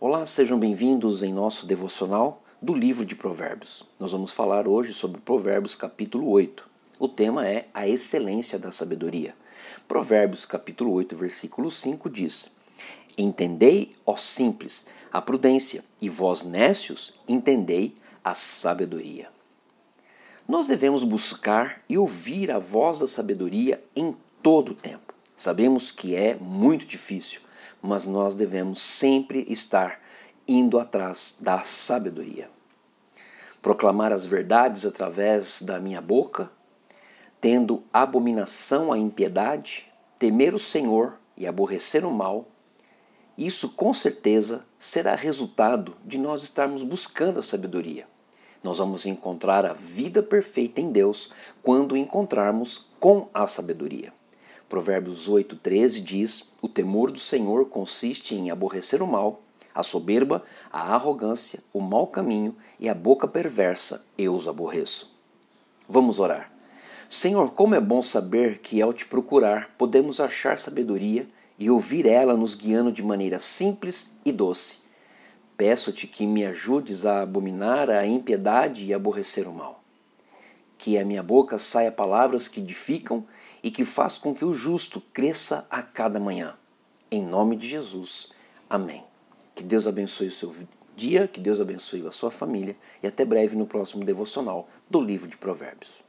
Olá, sejam bem-vindos em nosso devocional do livro de Provérbios. Nós vamos falar hoje sobre Provérbios capítulo 8. O tema é a excelência da sabedoria. Provérbios capítulo 8, versículo 5 diz: Entendei, ó simples, a prudência, e vós nécios, entendei a sabedoria. Nós devemos buscar e ouvir a voz da sabedoria em todo o tempo. Sabemos que é muito difícil, mas nós devemos sempre estar indo atrás da sabedoria. Proclamar as verdades através da minha boca, tendo abominação à impiedade, temer o Senhor e aborrecer o mal, isso com certeza será resultado de nós estarmos buscando a sabedoria. Nós vamos encontrar a vida perfeita em Deus quando encontrarmos com a sabedoria. Provérbios 8,13 diz: O temor do Senhor consiste em aborrecer o mal, a soberba, a arrogância, o mau caminho e a boca perversa, eu os aborreço. Vamos orar. Senhor, como é bom saber que ao te procurar podemos achar sabedoria e ouvir ela nos guiando de maneira simples e doce. Peço-te que me ajudes a abominar a impiedade e aborrecer o mal. Que a minha boca saia palavras que edificam e que faz com que o justo cresça a cada manhã. Em nome de Jesus. Amém. Que Deus abençoe o seu dia, que Deus abençoe a sua família e até breve no próximo devocional do livro de Provérbios.